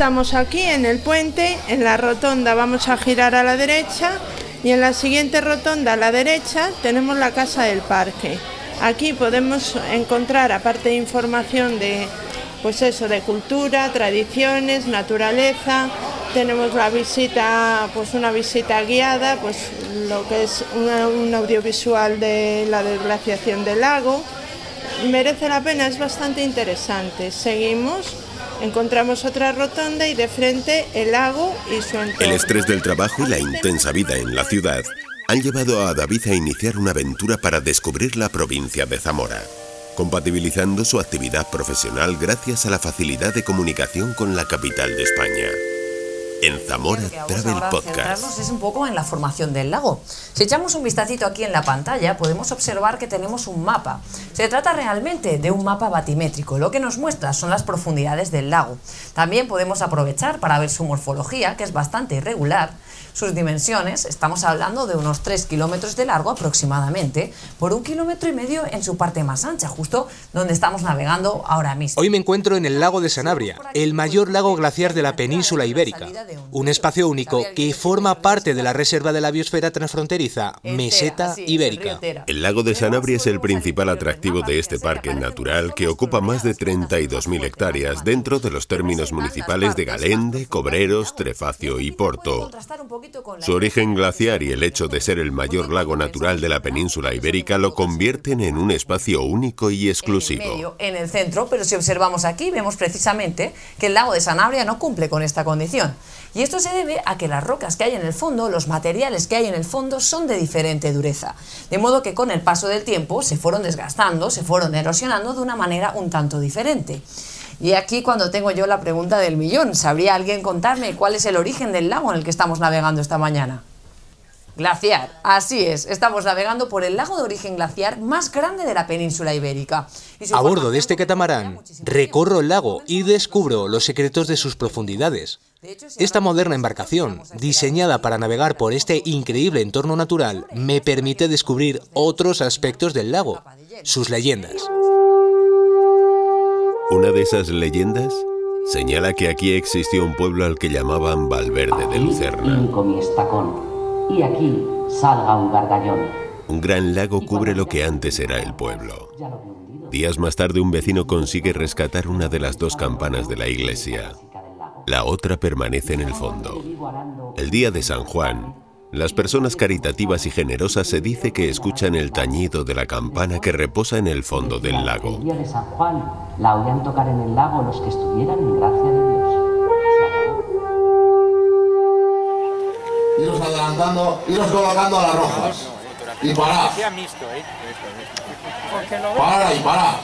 estamos aquí en el puente, en la rotonda vamos a girar a la derecha y en la siguiente rotonda a la derecha tenemos la Casa del Parque. Aquí podemos encontrar, aparte de información de, pues eso, de cultura, tradiciones, naturaleza, tenemos la visita, pues una visita guiada, pues lo que es un audiovisual de la desglaciación del lago. Merece la pena, es bastante interesante. Seguimos encontramos otra rotonda y de frente el lago y su entorno. El estrés del trabajo y la intensa vida en la ciudad han llevado a David a iniciar una aventura para descubrir la provincia de Zamora, compatibilizando su actividad profesional gracias a la facilidad de comunicación con la capital de España en Zamora Travel Podcast. es un poco en la formación del lago. Si echamos un vistacito aquí en la pantalla, podemos observar que tenemos un mapa. Se trata realmente de un mapa batimétrico. Lo que nos muestra son las profundidades del lago. También podemos aprovechar para ver su morfología, que es bastante irregular, sus dimensiones, estamos hablando de unos 3 kilómetros de largo aproximadamente, por un kilómetro y medio en su parte más ancha, justo donde estamos navegando ahora mismo. Hoy me encuentro en el lago de Sanabria, el mayor lago glaciar de la península ibérica, un espacio único que forma parte de la reserva de la biosfera transfronteriza Meseta Ibérica. El lago de Sanabria es el principal atractivo de este parque natural que ocupa más de 32.000 hectáreas dentro de los términos municipales de Galende, Cobreros, Trefacio y Porto. Su origen glaciar y el hecho de ser el mayor lago natural de la península ibérica lo convierten en un espacio único y exclusivo. En el, centro, pero si observamos aquí vemos precisamente que el lago de Sanabria no cumple con esta condición. Y esto se debe a que las rocas que hay en el fondo, los materiales que hay en el fondo son de diferente dureza. De modo que con el paso del tiempo se fueron desgastando, se fueron erosionando de una manera un tanto diferente. Y aquí cuando tengo yo la pregunta del millón, ¿sabría alguien contarme cuál es el origen del lago en el que estamos navegando esta mañana? Glaciar, así es, estamos navegando por el lago de origen glaciar más grande de la península ibérica. A bordo de este catamarán, recorro el lago y descubro los secretos de sus profundidades. Esta moderna embarcación, diseñada para navegar por este increíble entorno natural, me permite descubrir otros aspectos del lago, sus leyendas. Una de esas leyendas señala que aquí existió un pueblo al que llamaban Valverde de Lucerna. Y aquí salga un gargallón. Un gran lago cubre lo que antes era el pueblo. Días más tarde un vecino consigue rescatar una de las dos campanas de la iglesia. La otra permanece en el fondo. El día de San Juan, las personas caritativas y generosas se dice que escuchan el tañido de la campana que reposa en el fondo del lago. El día de San Juan la oían tocar en el lago los que estuvieran en gracia de Iros adelantando, iros colocando a las rojas. Y para. Para y para.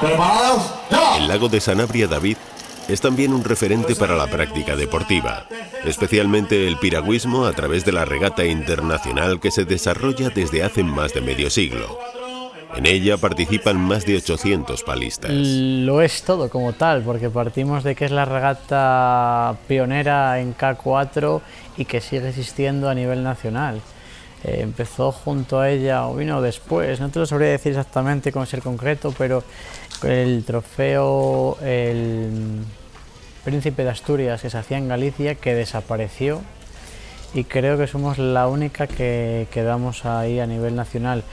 ¿Preparados? ¡Ya! El lago de Sanabria David es también un referente para la práctica deportiva, especialmente el piragüismo a través de la regata internacional que se desarrolla desde hace más de medio siglo. En ella participan más de 800 palistas. Lo es todo como tal, porque partimos de que es la regata pionera en K4 y que sigue existiendo a nivel nacional. Eh, empezó junto a ella o vino después, no te lo sabría decir exactamente con ser concreto, pero el trofeo el Príncipe de Asturias que se hacía en Galicia que desapareció y creo que somos la única que quedamos ahí a nivel nacional.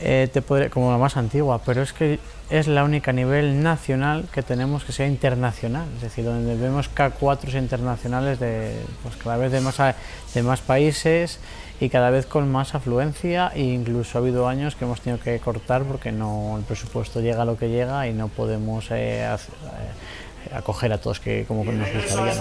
Eh, te como la más antigua, pero es que es la única a nivel nacional que tenemos que sea internacional, es decir, donde vemos K4 internacionales de pues, cada vez de más, de más países y cada vez con más afluencia. E incluso ha habido años que hemos tenido que cortar porque no el presupuesto llega a lo que llega y no podemos eh, hacer, eh, acoger a todos que como nos gustaría.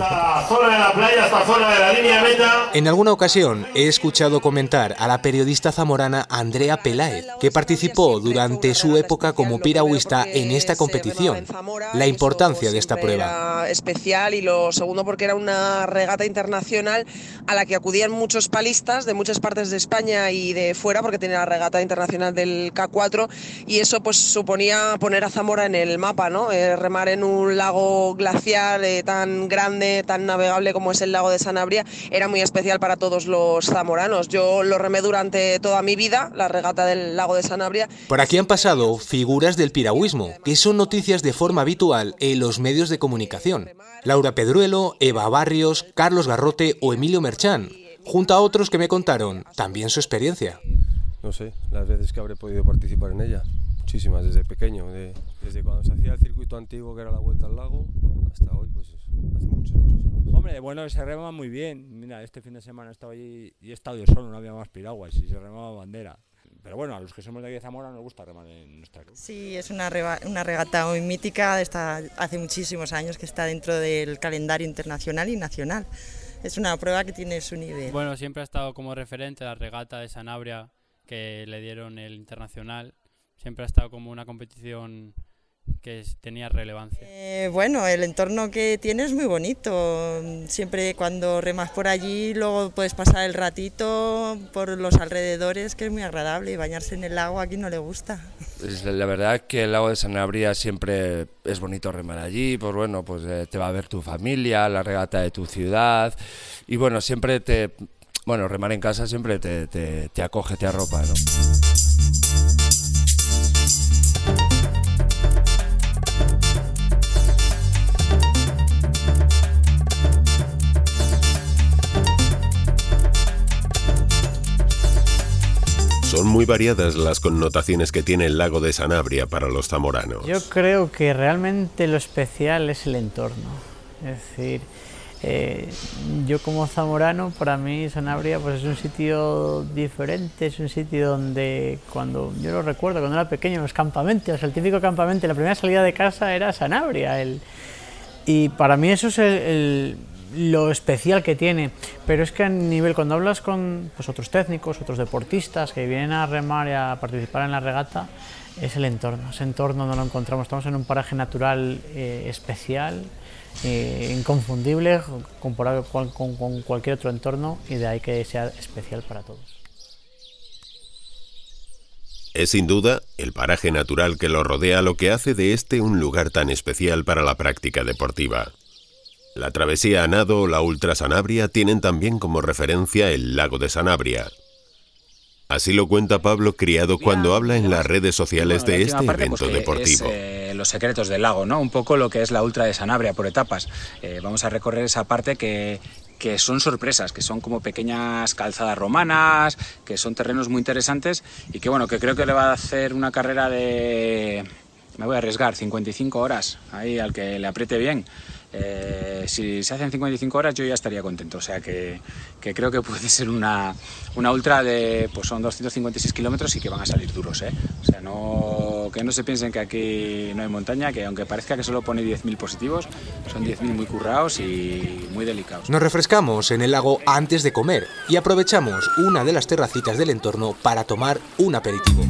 En alguna ocasión he escuchado comentar a la periodista zamorana Andrea Peláez, que participó durante su época como piragüista en esta competición, la importancia de esta prueba. Especial y lo segundo porque era una regata internacional a la que acudían muchos palistas de muchas partes de España y de fuera porque tenía la regata internacional del K4 y eso pues suponía poner a Zamora en el mapa, ¿no? Eh, remar en un lago glacial eh, tan grande, tan navegable como es el lago de Sanabria, era muy especial para todos los zamoranos. Yo lo remé durante toda mi vida, la regata del lago de Sanabria. Por aquí han pasado figuras del piragüismo, que son noticias de forma habitual en los medios de comunicación. Laura Pedruelo, Eva Barrios, Carlos Garrote o Emilio Merchán, junto a otros que me contaron también su experiencia. No sé, las veces que habré podido participar en ella, muchísimas, desde pequeño, desde cuando se hacía el circuito antiguo que era la vuelta al lago, hasta hoy, pues hace muchos, muchos años. Hombre, bueno, se rema muy bien. Mira, este fin de semana he estado allí y he estado yo solo, no había más piraguas y se remaba bandera. Pero bueno, a los que somos de aquí de Zamora nos gusta remar en nuestra club. Sí, es una, una regata muy mítica, está, hace muchísimos años que está dentro del calendario internacional y nacional. Es una prueba que tiene su nivel. Bueno, siempre ha estado como referente la regata de Sanabria que le dieron el internacional. Siempre ha estado como una competición que tenía relevancia? Eh, bueno, el entorno que tiene es muy bonito. Siempre cuando remas por allí, luego puedes pasar el ratito por los alrededores, que es muy agradable. Y bañarse en el lago aquí no le gusta. Pues la verdad que el lago de Sanabria siempre es bonito remar allí. Pues bueno, pues eh, te va a ver tu familia, la regata de tu ciudad. Y bueno, siempre te. Bueno, remar en casa siempre te, te, te acoge, te arropa, ¿no? Variadas las connotaciones que tiene el lago de Sanabria para los zamoranos. Yo creo que realmente lo especial es el entorno. Es decir, eh, yo como zamorano, para mí Sanabria pues es un sitio diferente, es un sitio donde cuando yo lo recuerdo, cuando era pequeño, los campamentos, el típico campamento, la primera salida de casa era Sanabria. Y para mí eso es el lo especial que tiene, pero es que a nivel, cuando hablas con pues, otros técnicos, otros deportistas que vienen a remar y a participar en la regata, es el entorno, ese entorno no lo encontramos, estamos en un paraje natural eh, especial, eh, inconfundible, comparado con, con cualquier otro entorno y de ahí que sea especial para todos. Es sin duda el paraje natural que lo rodea lo que hace de este un lugar tan especial para la práctica deportiva. La travesía a nado o la Ultra Sanabria tienen también como referencia el lago de Sanabria. Así lo cuenta Pablo Criado cuando habla en las redes sociales de este pues, evento deportivo. Eh, los secretos del lago, ¿no? Un poco lo que es la Ultra de Sanabria por etapas. Eh, vamos a recorrer esa parte que, que son sorpresas, que son como pequeñas calzadas romanas, que son terrenos muy interesantes y que bueno, que creo que le va a hacer una carrera de me voy a arriesgar 55 horas ahí al que le apriete bien. Eh, si se hacen 55 horas yo ya estaría contento, o sea que, creo que puede ser una, una ultra de, pues son 256 kilómetros y que van a salir duros, ¿eh? o sea, no, que no se piensen que aquí no hay montaña, que aunque parezca que solo pone 10.000 positivos, son 10.000 muy currados y muy delicados. Nos refrescamos en el lago antes de comer y aprovechamos una de las terracitas del entorno para tomar un aperitivo.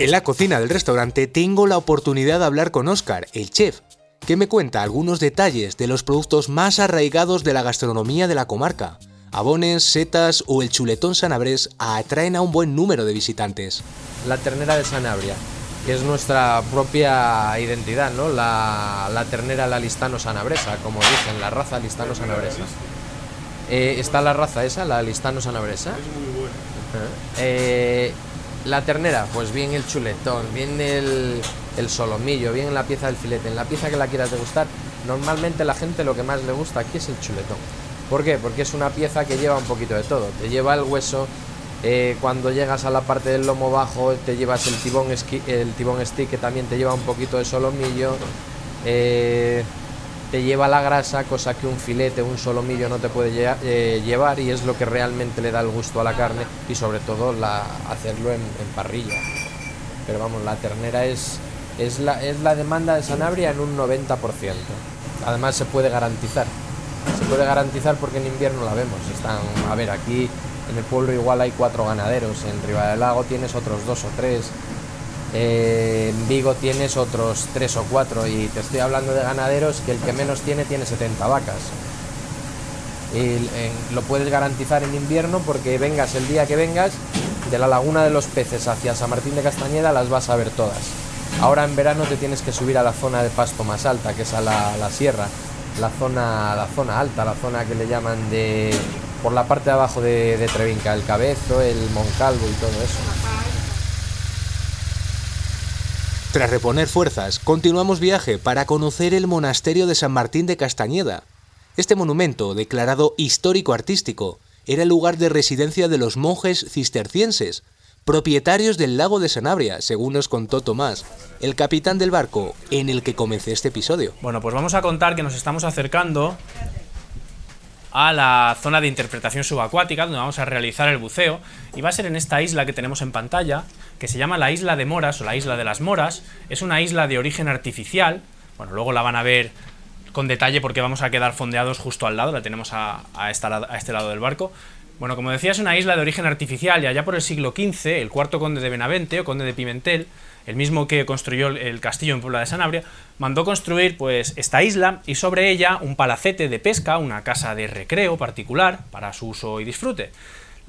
En la cocina del restaurante tengo la oportunidad de hablar con Oscar, el chef, que me cuenta algunos detalles de los productos más arraigados de la gastronomía de la comarca. Abones, setas o el chuletón sanabrés atraen a un buen número de visitantes. La ternera de Sanabria, que es nuestra propia identidad, ¿no? La, ternera la listano sanabresa, como dicen, la raza listano sanabresa. Eh, está la raza esa, la listano sanabresa. Es muy buena. Eh, la ternera, pues bien el chuletón, bien el, solomillo, bien la pieza del filete, en la pieza que la quieras degustar. Normalmente la gente lo que más le gusta aquí es el chuletón. ¿Por qué? Porque es una pieza que lleva un poquito de todo. Te lleva el hueso, eh, cuando llegas a la parte del lomo bajo te llevas el tibón, el tibón stick que también te lleva un poquito de solomillo. Eh, te lleva la grasa, cosa que un filete, un solomillo no te puede eh, llevar y es lo que realmente le da el gusto a la carne y sobre todo la, hacerlo en, parrilla. Pero vamos, la ternera es, es, la, es la demanda de Sanabria en un 90%. Además se puede garantizar. Se puede garantizar porque en invierno la vemos. Están, a ver, aquí en el pueblo igual hay cuatro ganaderos, en Riva del Lago tienes otros dos o tres eh, en Vigo tienes otros tres o cuatro y te estoy hablando de ganaderos que el que menos tiene tiene 70 vacas. Y lo puedes garantizar en invierno porque vengas el día que vengas de la laguna de los peces hacia San Martín de Castañeda las vas a ver todas. Ahora en verano te tienes que subir a la zona de pasto más alta, que es a la, sierra, la zona, la zona alta, la zona que le llaman de por la parte de abajo de, de Trevinca, el Cabezo, el Moncalvo y todo eso. Tras reponer fuerzas, continuamos viaje para conocer el monasterio de San Martín de Castañeda. Este monumento, declarado histórico artístico, era el lugar de residencia de los monjes cistercienses, propietarios del lago de Sanabria, según nos contó Tomás, el capitán del barco en el que comencé este episodio. Bueno, pues vamos a contar que nos estamos acercando a la zona de interpretación subacuática, donde vamos a realizar el buceo, y va a ser en esta isla que tenemos en pantalla, que se llama la isla de Moras o la isla de las Moras. Es una isla de origen artificial, bueno, luego la van a ver con detalle porque vamos a quedar fondeados justo al lado, la tenemos a, a este lado del barco, bueno, como decía, es una isla de origen artificial y allá por el siglo XV, el cuarto conde de Benavente o conde de Pimentel, el mismo que construyó el castillo en Puebla de Sanabria, mandó construir pues esta isla y sobre ella un palacete de pesca, una casa de recreo particular para su uso y disfrute.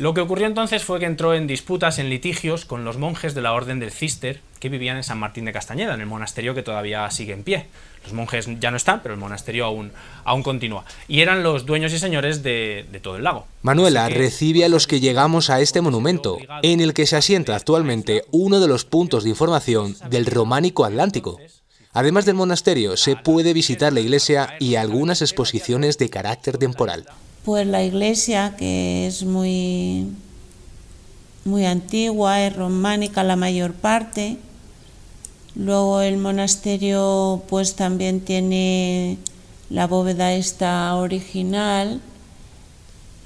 Lo que ocurrió entonces fue que entró en disputas, en litigios con los monjes de la Orden del Cister que vivían en San Martín de Castañeda, en el monasterio que todavía sigue en pie. Los monjes ya no están, pero el monasterio aún, aún continúa. Y eran los dueños y señores de, todo el lago. Manuela recibe a los que llegamos a este monumento, en el que se asienta actualmente uno de los puntos de información del románico atlántico. Además del monasterio, se puede visitar la iglesia y algunas exposiciones de carácter temporal. Pues la iglesia, que es muy, muy antigua, es románica la mayor parte. Luego el monasterio pues también tiene la bóveda esta original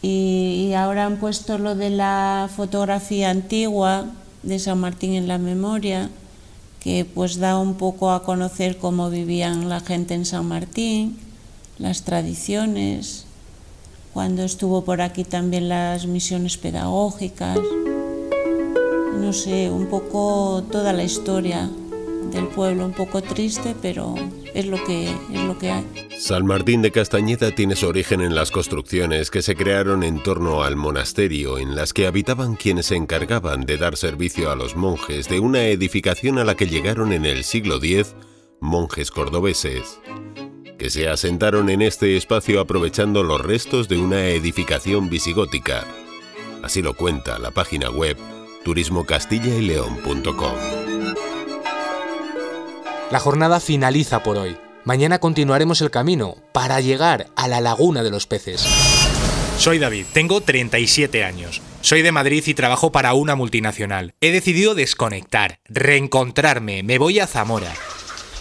y, y, ahora han puesto lo de la fotografía antigua de San Martín en la memoria que pues da un poco a conocer cómo vivían la gente en San Martín, las tradiciones cuando estuvo por aquí también las misiones pedagógicas, no sé, un poco toda la historia del pueblo, un poco triste, pero es lo que, es lo que hay. San Martín de Castañeda tiene su origen en las construcciones que se crearon en torno al monasterio, en las que habitaban quienes se encargaban de dar servicio a los monjes de una edificación a la que llegaron en el siglo X monjes cordobeses que se asentaron en este espacio aprovechando los restos de una edificación visigótica. Así lo cuenta la página web turismocastillaileón.com. La jornada finaliza por hoy. Mañana continuaremos el camino para llegar a la Laguna de los Peces. Soy David, tengo 37 años. Soy de Madrid y trabajo para una multinacional. He decidido desconectar, reencontrarme, me voy a Zamora.